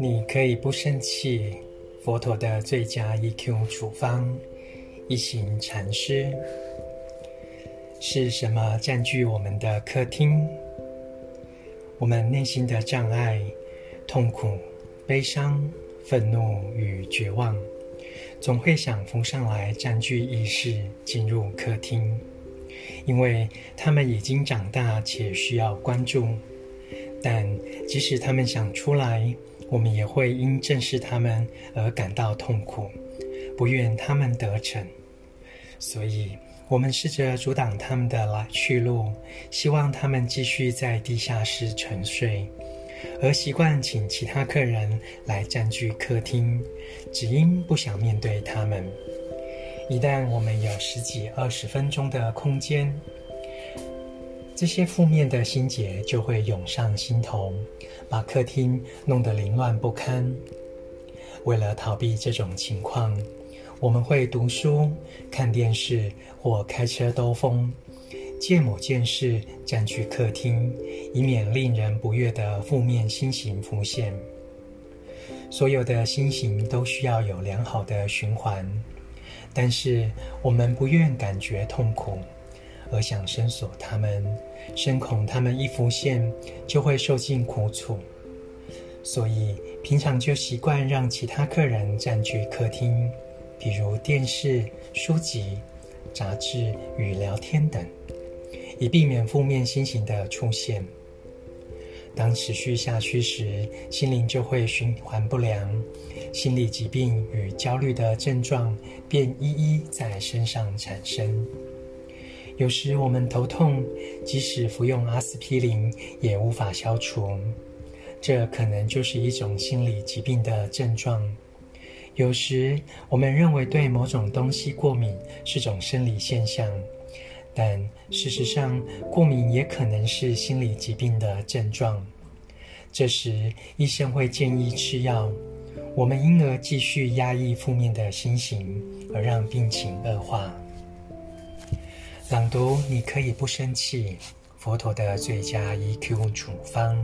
你可以不生气，佛陀的最佳 EQ 处方，一行禅师。是什么占据我们的客厅？我们内心的障碍、痛苦、悲伤、愤怒与绝望，总会想浮上来占据意识，进入客厅，因为他们已经长大且需要关注。但即使他们想出来，我们也会因正视他们而感到痛苦，不愿他们得逞。所以，我们试着阻挡他们的来去路，希望他们继续在地下室沉睡，而习惯请其他客人来占据客厅，只因不想面对他们。一旦我们有十几二十分钟的空间，这些负面的心结就会涌上心头，把客厅弄得凌乱不堪。为了逃避这种情况，我们会读书、看电视或开车兜风，借某件事占据客厅，以免令人不悦的负面心情浮现。所有的心情都需要有良好的循环，但是我们不愿感觉痛苦，而想深锁他们，深恐他们一浮现就会受尽苦楚，所以平常就习惯让其他客人占据客厅。比如电视、书籍、杂志与聊天等，以避免负面心情的出现。当持续下去时，心灵就会循环不良，心理疾病与焦虑的症状便一一在身上产生。有时我们头痛，即使服用阿司匹林也无法消除，这可能就是一种心理疾病的症状。有时我们认为对某种东西过敏是种生理现象，但事实上，过敏也可能是心理疾病的症状。这时，医生会建议吃药，我们因而继续压抑负面的心情，而让病情恶化。朗读，你可以不生气。佛陀的最佳 EQ 处方。